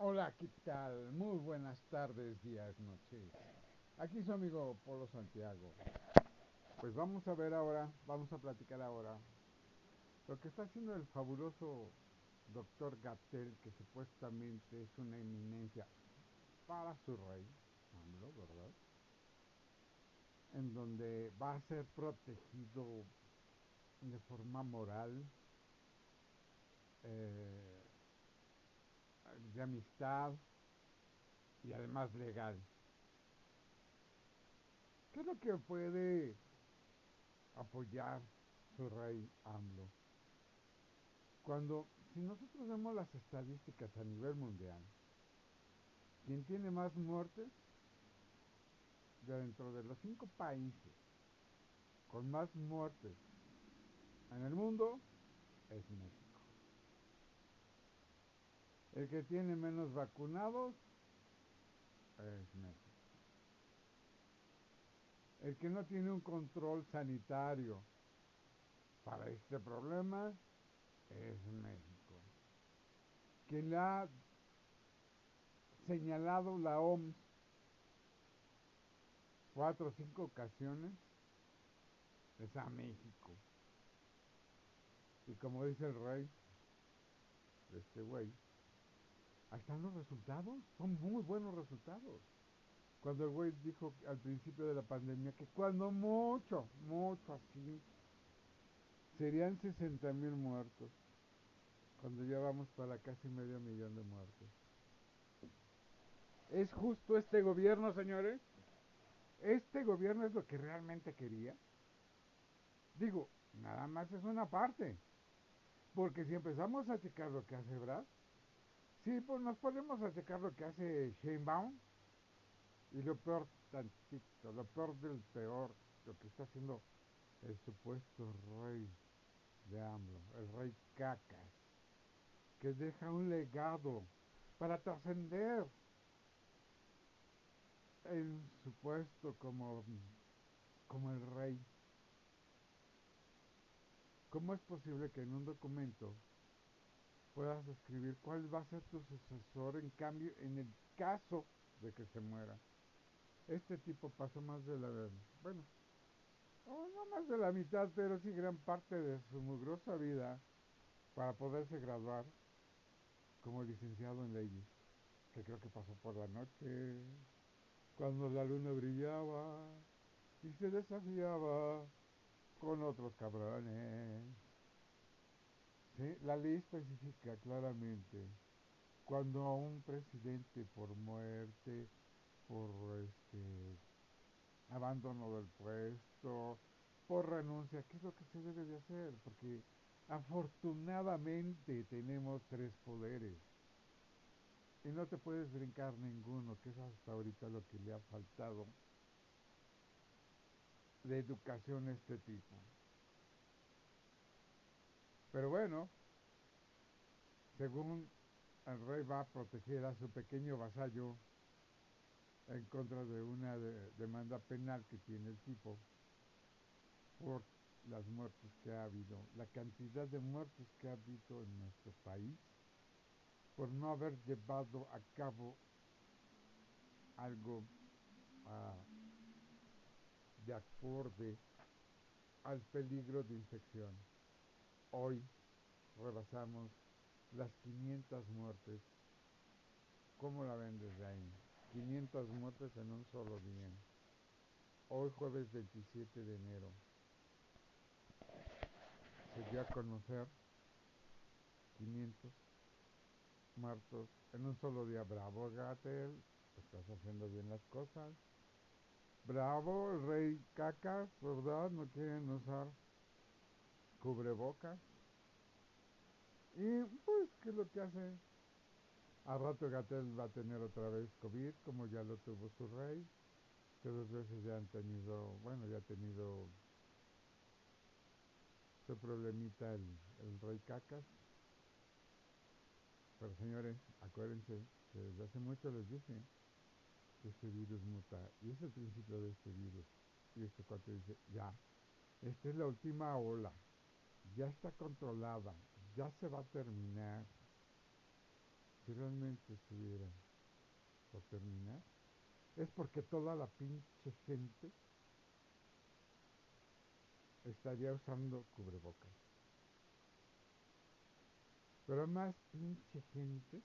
Hola, ¿qué tal? Muy buenas tardes, días, noches. Aquí su amigo Polo Santiago. Pues vamos a ver ahora, vamos a platicar ahora lo que está haciendo el fabuloso doctor Gatel, que supuestamente es una eminencia para su rey, ¿verdad? En donde va a ser protegido de forma moral, eh, de amistad y además legal. ¿Qué es lo que puede apoyar su rey AMLO? Cuando, si nosotros vemos las estadísticas a nivel mundial, quien tiene más muertes dentro de los cinco países con más muertes en el mundo es México. El que tiene menos vacunados es México. El que no tiene un control sanitario para este problema es México. Quien le ha señalado la OMS cuatro o cinco ocasiones es a México. Y como dice el rey, este güey, ahí están los resultados, son muy buenos resultados. Cuando el güey dijo al principio de la pandemia que cuando mucho, mucho así, serían 60 mil muertos, cuando ya vamos para casi medio millón de muertos. ¿Es justo este gobierno, señores? ¿Este gobierno es lo que realmente quería? Digo, nada más es una parte. Porque si empezamos a checar lo que hace Brad, Sí, pues nos ponemos a checar lo que hace Sheinbaum y lo peor tantito, lo peor del peor, lo que está haciendo el supuesto rey de AMLO, el rey Cacas, que deja un legado para trascender el supuesto como, como el rey. ¿Cómo es posible que en un documento puedas escribir cuál va a ser tu sucesor en cambio en el caso de que se muera. Este tipo pasó más de la, bueno, no más de la mitad, pero sí gran parte de su mugrosa vida para poderse graduar como licenciado en leyes, que creo que pasó por la noche, cuando la luna brillaba y se desafiaba con otros cabrones. La ley especifica claramente cuando a un presidente por muerte, por este abandono del puesto, por renuncia, ¿qué es lo que se debe de hacer? Porque afortunadamente tenemos tres poderes y no te puedes brincar ninguno, que es hasta ahorita lo que le ha faltado de educación a este tipo. Pero bueno, según el rey va a proteger a su pequeño vasallo en contra de una demanda penal que tiene el tipo por las muertes que ha habido, la cantidad de muertes que ha habido en nuestro país por no haber llevado a cabo algo ah, de acorde al peligro de infección. Hoy rebasamos las 500 muertes. ¿Cómo la ven desde ahí? 500 muertes en un solo día. Hoy jueves 27 de enero. Se dio a conocer 500 muertos en un solo día. Bravo Gatel, estás haciendo bien las cosas. Bravo, el rey cacas, ¿verdad? No quieren usar cubrebocas. Y pues, ¿qué es lo que hace? A rato Gatel va a tener otra vez COVID, como ya lo tuvo su rey, que dos veces ya han tenido, bueno, ya ha tenido su problemita el, el rey cacas. Pero señores, acuérdense que desde hace mucho les dije que este virus muta, y es el principio de este virus. Y este cuate dice, ya, esta es la última ola, ya está controlada, ya se va a terminar. si realmente estuviera por terminar, es porque toda la pinche gente estaría usando cubrebocas. Pero más pinche gente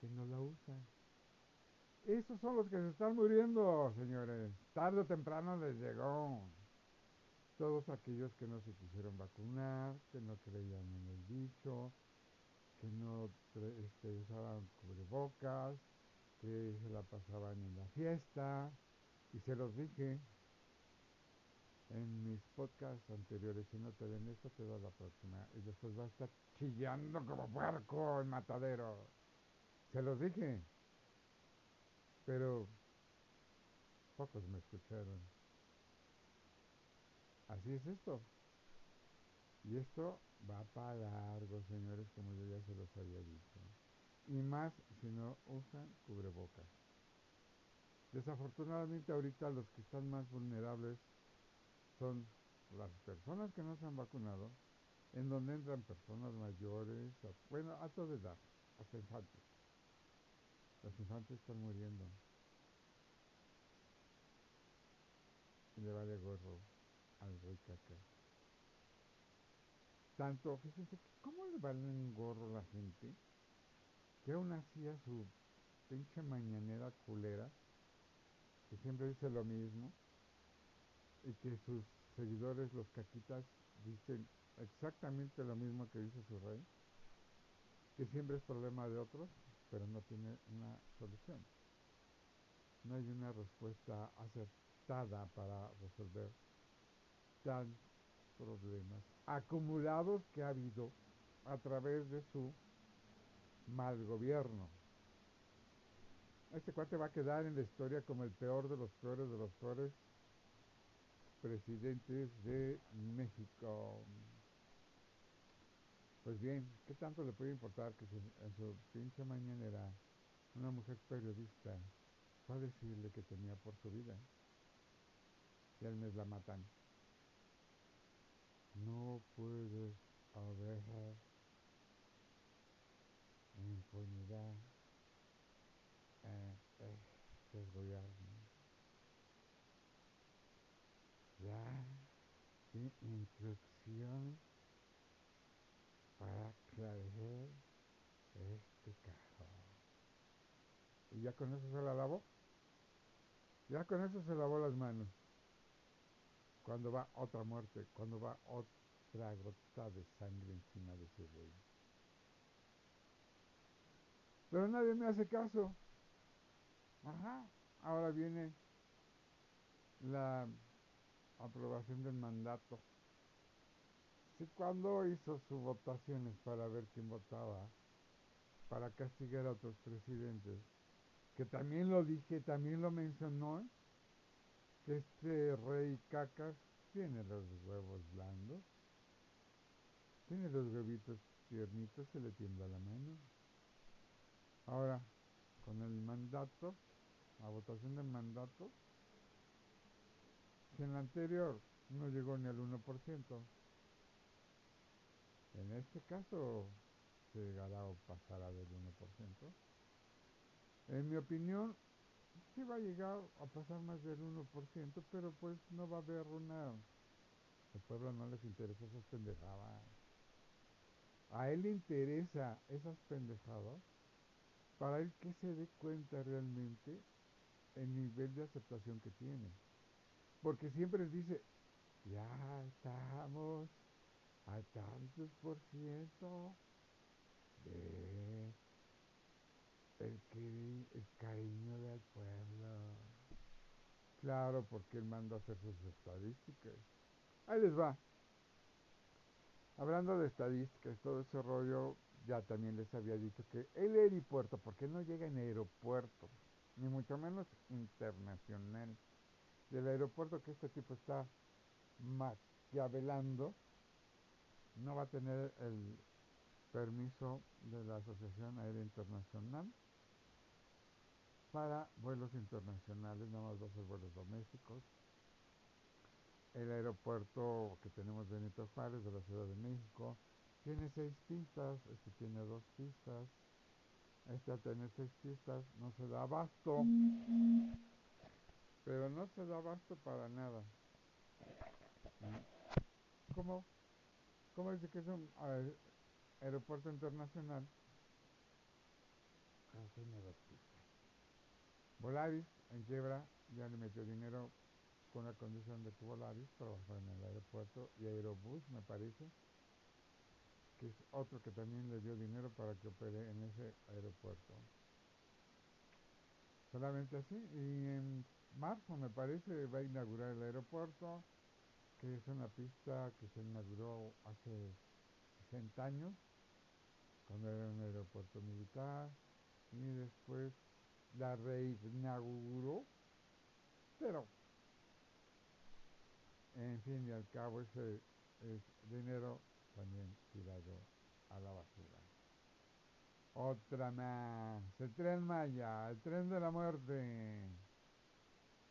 que no la usa. Esos son los que se están muriendo, señores. Tarde o temprano les llegó. Todos aquellos que no se quisieron vacunar, que no creían en el bicho, que no este, usaban cubrebocas, que se la pasaban en la fiesta. Y se los dije en mis podcasts anteriores, si no te ven esto, te doy la próxima. Y después va a estar chillando como puerco el matadero. Se los dije. Pero pocos me escucharon. Así es esto. Y esto va para largo, señores, como yo ya se los había dicho. Y más si no usan cubrebocas. Desafortunadamente ahorita los que están más vulnerables son las personas que no se han vacunado, en donde entran personas mayores, bueno, a toda edad, hasta infantes. Los infantes están muriendo. Y le vale gorro al rey caca. Tanto, fíjense, ¿cómo le vale un gorro a la gente? Que aún hacía su pinche mañanera culera, que siempre dice lo mismo, y que sus seguidores, los caquitas, dicen exactamente lo mismo que dice su rey, que siempre es problema de otros, pero no tiene una solución. No hay una respuesta acertada para resolver problemas acumulados que ha habido a través de su mal gobierno. Este cuate va a quedar en la historia como el peor de los peores de los peores presidentes de México. Pues bien, ¿qué tanto le puede importar que en su pinche mañanera una mujer periodista fue a decirle que tenía por su vida? Y al mes la matan. No puede haber impunidad en este gobierno. Ya sin instrucción para aclarecer este caso. Y ya con eso se la lavó. Ya con eso se lavó las manos cuando va otra muerte, cuando va otra gota de sangre encima de ese güey. Pero nadie me hace caso. Ajá, ahora viene la aprobación del mandato. Si cuando hizo sus votaciones para ver quién votaba, para castigar a otros presidentes, que también lo dije, también lo mencionó, este rey cacas tiene los huevos blandos, tiene los huevitos tiernitos, se le tiembla la mano. Ahora, con el mandato, la votación del mandato, si en la anterior no llegó ni al 1%, en este caso se llegará o pasará del 1%. En mi opinión, va a llegar a pasar más del 1%, pero pues no va a haber una... Al pueblo no les interesa esas pendejadas. A él le interesa esas pendejadas para él que se dé cuenta realmente el nivel de aceptación que tiene. Porque siempre dice, ya estamos a tantos por ciento de el, cariño del pueblo. Claro, porque él manda a hacer sus estadísticas. Ahí les va. Hablando de estadísticas, todo ese rollo, ya también les había dicho que el aeropuerto, porque no llega en aeropuerto, ni mucho menos internacional, del aeropuerto que este tipo está maquiavelando, no va a tener el permiso de la Asociación Aérea Internacional para vuelos internacionales, nada más va a ser vuelos domésticos. El aeropuerto que tenemos Benito Juárez de la Ciudad de México tiene seis pistas, este tiene dos pistas. este Atenas Sextistas no se da abasto, pero no se da abasto para nada. ¿Cómo? ¿Cómo dice que es un aeropuerto internacional? Así me lo Volaris en quiebra ya le metió dinero con la condición de que Volaris trabajara en el aeropuerto y Aerobús me parece que es otro que también le dio dinero para que opere en ese aeropuerto. Solamente así, y en marzo me parece va a inaugurar el aeropuerto, que es una pista que se inauguró hace 60 años, cuando era un aeropuerto militar, y después la reinauguró, pero en fin y al cabo ese es dinero también tirado a la basura. Otra más, el tren Maya, el tren de la muerte.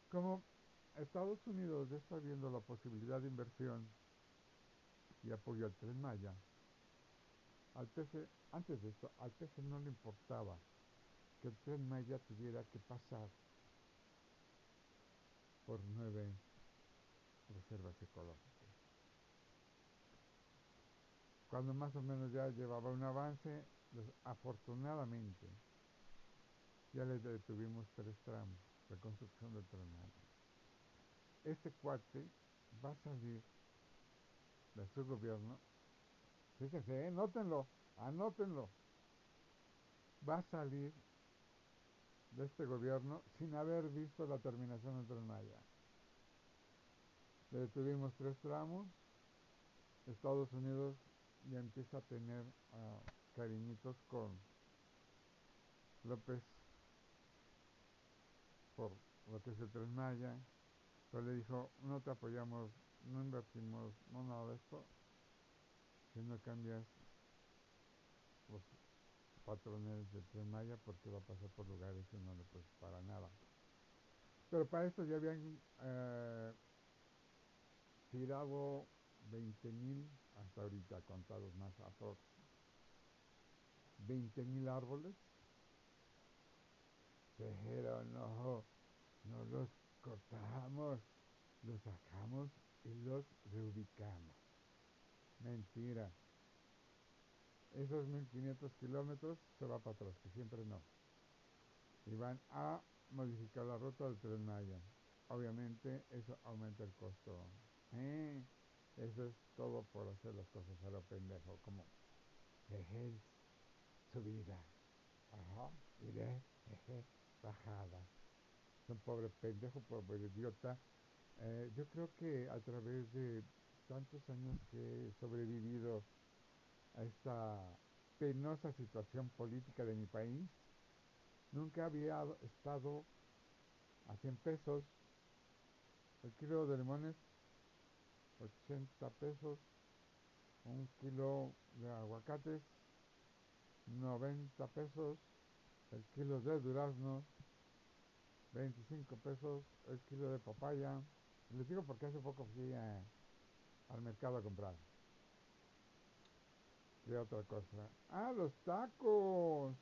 Como Estados Unidos ya está viendo la posibilidad de inversión y apoyo al tren Maya, al antes de esto, al TC no le importaba que el tren Maya tuviera que pasar por nueve reservas ecológicas. Cuando más o menos ya llevaba un avance, afortunadamente ya le detuvimos tres tramos de construcción del tren Este cuate va a salir de su gobierno, fíjense, anótenlo, anótenlo, va a salir de este gobierno sin haber visto la terminación del tren Maya. Le detuvimos tres tramos, Estados Unidos ya empieza a tener uh, cariñitos con López por lo que es el Tren Maya, pero le dijo, no te apoyamos, no invertimos, no nada de esto, si no cambias los patrones del Tren Maya porque va a pasar por lugares que no le para nada. Pero para esto ya habían eh, tirado 20 mil hasta ahorita contados más aprox 20 mil árboles. Pero no no los cortamos los sacamos y los reubicamos mentira esos 1500 kilómetros se va para atrás que siempre no y van a modificar la ruta del tren Maya obviamente eso aumenta el costo ¿Eh? Eso es todo por hacer las cosas a lo pendejo, como subida, ajá, iré, jeje, bajada. Es un pobre pendejo, pobre idiota. Eh, yo creo que a través de tantos años que he sobrevivido a esta penosa situación política de mi país, nunca había estado a 100 pesos el kilo de limones 80 pesos, un kilo de aguacates, 90 pesos, el kilo de duraznos, 25 pesos, el kilo de papaya. Les digo porque hace poco fui al mercado a comprar. ¿Qué otra cosa? ¡Ah, los tacos!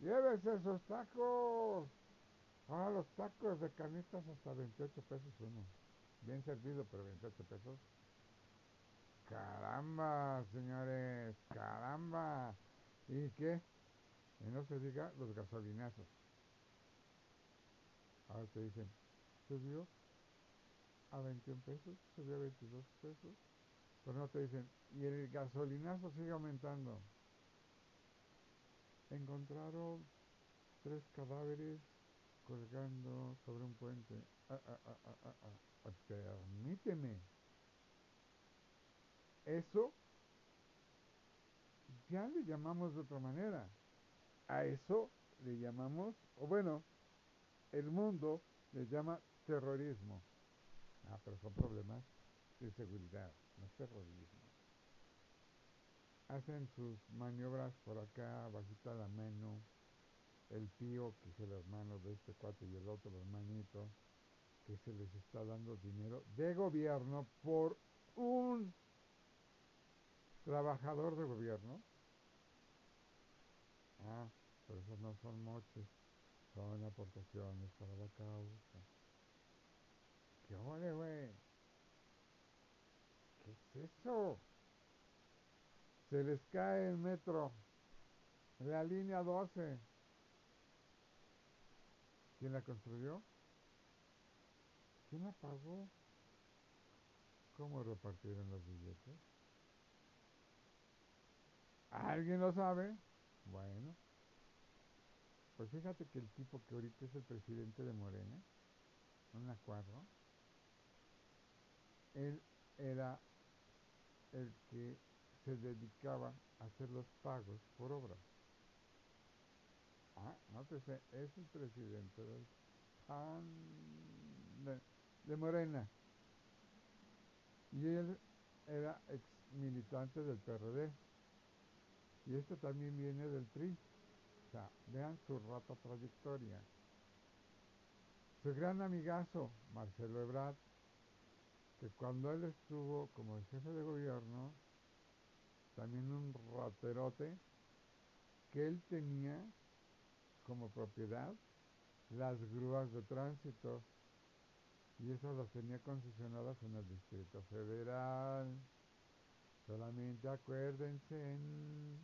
¡Llévese esos tacos! ¡Ah, los tacos de canitas hasta 28 pesos uno! bien servido, pero 28 pesos. Caramba, señores, caramba. ¿Y qué? Y no se diga los gasolinazos. Ahora te dicen, subió a 21 pesos, subió a 22 pesos. Pero no te dicen, y el gasolinazo sigue aumentando. Encontraron tres cadáveres colgando sobre un puente. Ah, ah, ah, ah permíteme. Eso ya le llamamos de otra manera. A eso le llamamos, o bueno, el mundo le llama terrorismo. Ah, pero son problemas de seguridad, no terrorismo. Hacen sus maniobras por acá, bajita la mano, el tío, que es el hermano de este cuate y el otro hermanito, que se les está dando dinero de gobierno por un trabajador de gobierno. Ah, pero esos no son moches, son aportaciones para la causa. ¿Qué ole, güey? ¿Qué es eso? Se les cae el metro, la línea 12. ¿Quién la construyó? ¿Quién la pagó? ¿Cómo repartieron los billetes? ¿Alguien lo sabe? Bueno, pues fíjate que el tipo que ahorita es el presidente de Morena, no me acuerdo, él era el que se dedicaba a hacer los pagos por obra. Ah, no te sé, es el presidente del de Morena. Y él era ex militante del PRD. Y este también viene del PRI. O sea, vean su rata trayectoria. Su gran amigazo, Marcelo Ebrard, que cuando él estuvo como jefe de gobierno, también un raterote, que él tenía como propiedad las grúas de tránsito y esas las tenía concesionadas en el Distrito Federal. Solamente acuérdense en,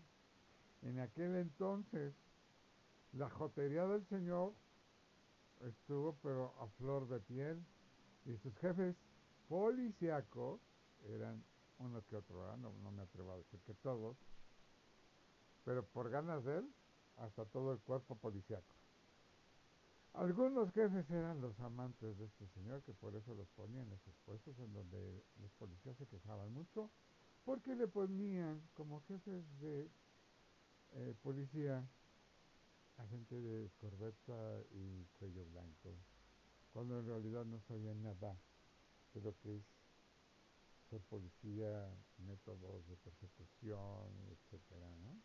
en aquel entonces la jotería del señor estuvo pero a flor de piel y sus jefes policíacos eran uno que otro, no, no me atrevo a decir que todos, pero por ganas de él, hasta todo el cuerpo policíaco. Algunos jefes eran los amantes de este señor, que por eso los ponían en esos puestos en donde los policías se quejaban mucho, porque le ponían como jefes de eh, policía a gente de corbeta y cuello blanco, cuando en realidad no sabían nada lo que es ser policía, métodos de persecución, etcétera, ¿no?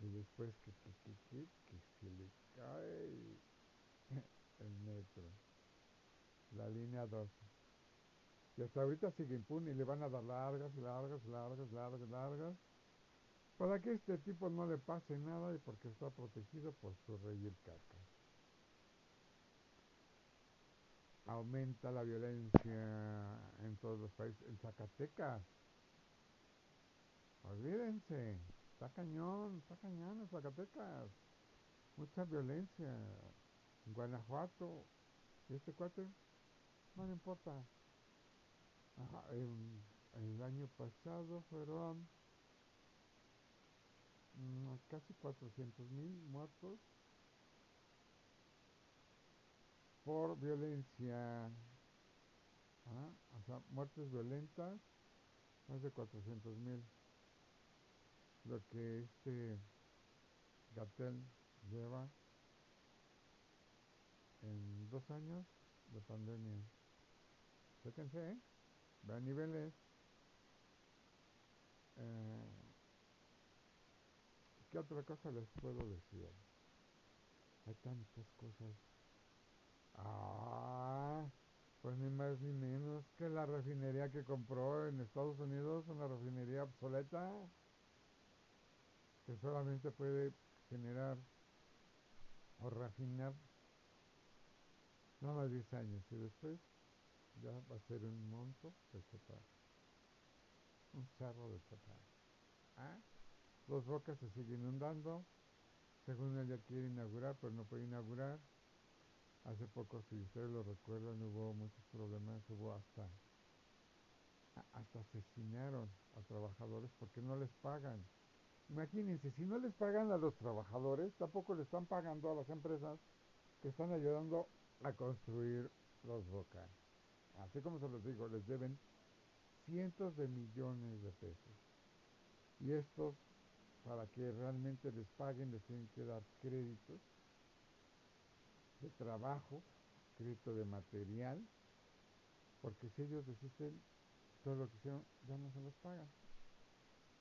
Y después que, que, que, que, que se le cae el metro, la línea 12. Y hasta ahorita sigue impune y le van a dar largas, largas, largas, largas, largas. Para que este tipo no le pase nada y porque está protegido por su rey el caca. Aumenta la violencia en todos los países. En Zacatecas. Olvídense. Está cañón, está cañón en Zacatecas. Mucha violencia. En Guanajuato. ¿Y este cuate? No importa. El año pasado fueron mm, casi 400 mil muertos por violencia. ¿ah? O sea, muertes violentas, más de 400 mil. Lo que este Gatel lleva en dos años de pandemia. Fíjense, ¿eh? Niveles. Eh, ¿Qué otra cosa les puedo decir? Hay tantas cosas. Ah, pues ni más ni menos que la refinería que compró en Estados Unidos, una refinería obsoleta, que solamente puede generar o refinar nada más 10 años y después ya va a ser un monto de chatarra. Un cerro de chatarra. ¿Ah? Dos bocas se siguen inundando. Según él ya quiere inaugurar, pero no puede inaugurar. Hace poco, si ustedes lo recuerdan, hubo muchos problemas, hubo hasta hasta asesinaron a trabajadores porque no les pagan. Imagínense, si no les pagan a los trabajadores, tampoco le están pagando a las empresas que están ayudando a construir los bocas. Así como se los digo, les deben cientos de millones de pesos. Y estos, para que realmente les paguen, les tienen que dar créditos de trabajo, crédito de material, porque si ellos desisten todo lo que hicieron, ya no se los pagan.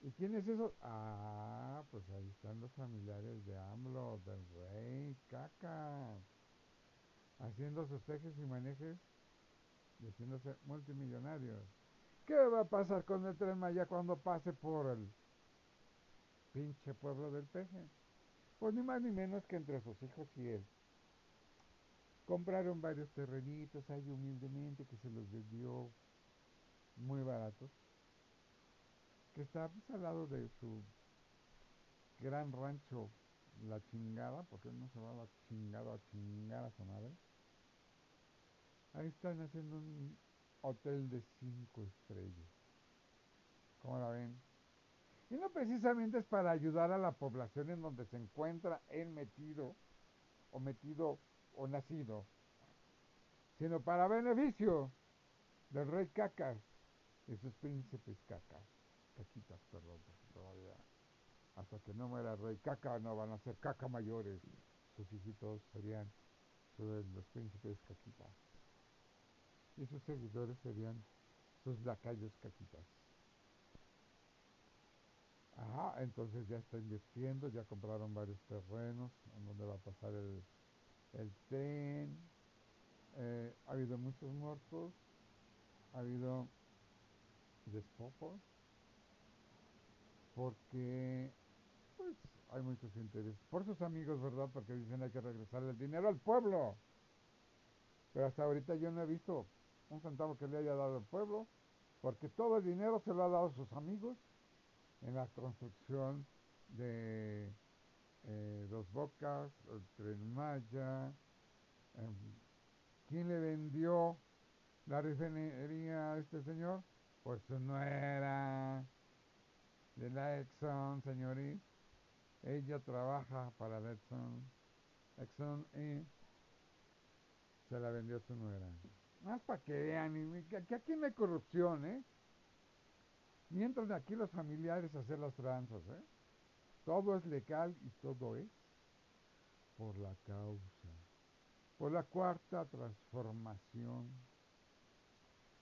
¿Y quién es eso? Ah, pues ahí están los familiares de AMLO, del rey, caca, haciendo sus tejes y manejes diciéndose multimillonarios. ¿Qué va a pasar con el tren Maya cuando pase por el pinche pueblo del peje. Pues ni más ni menos que entre sus hijos y él. Compraron varios terrenitos ahí humildemente que se los vendió muy baratos. Que está pues, al lado de su gran rancho La Chingada, porque no se va a la chingada a chingar a su madre. Ahí están haciendo un hotel de cinco estrellas. ¿Cómo la ven? Y no precisamente es para ayudar a la población en donde se encuentra él metido, o metido, o nacido, sino para beneficio del rey Cacas y sus príncipes Cacas. Caquitas, perdón, todavía hasta que no muera el rey Caca no van a ser caca mayores. Sus hijitos serían los príncipes Caquitas. Y sus seguidores serían sus lacayos Caquitas. Ajá, entonces ya está invirtiendo, ya compraron varios terrenos en donde va a pasar el, el tren. Eh, ha habido muchos muertos, ha habido despojos, porque pues hay muchos intereses. Por sus amigos, ¿verdad? Porque dicen hay que regresar el dinero al pueblo. Pero hasta ahorita yo no he visto un centavo que le haya dado al pueblo, porque todo el dinero se lo ha dado a sus amigos en la construcción de eh, Dos Bocas, Tren Maya. Eh, ¿Quién le vendió la refinería a este señor? Pues su nuera de la Exxon, señorita. Ella trabaja para la Exxon, Exxon y se la vendió su nuera. Más para que vean, que aquí no hay corrupción, ¿eh? Ni entran aquí los familiares hacer las tranzas, ¿eh? Todo es legal y todo es por la causa, por la cuarta transformación,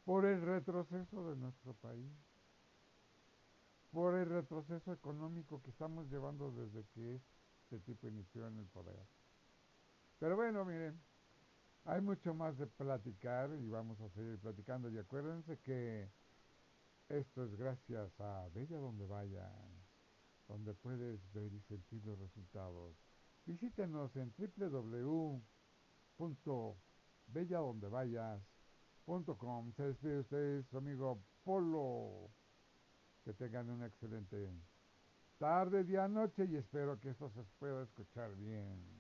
por el retroceso de nuestro país, por el retroceso económico que estamos llevando desde que este tipo inició en el poder. Pero bueno, miren, hay mucho más de platicar y vamos a seguir platicando. Y acuérdense que esto es gracias a Bella Donde Vayas, donde puedes ver y sentir los resultados. Visítenos en www.belladondevayas.com. Se despide usted, su amigo Polo. Que tengan una excelente tarde, día, noche y espero que esto se pueda escuchar bien.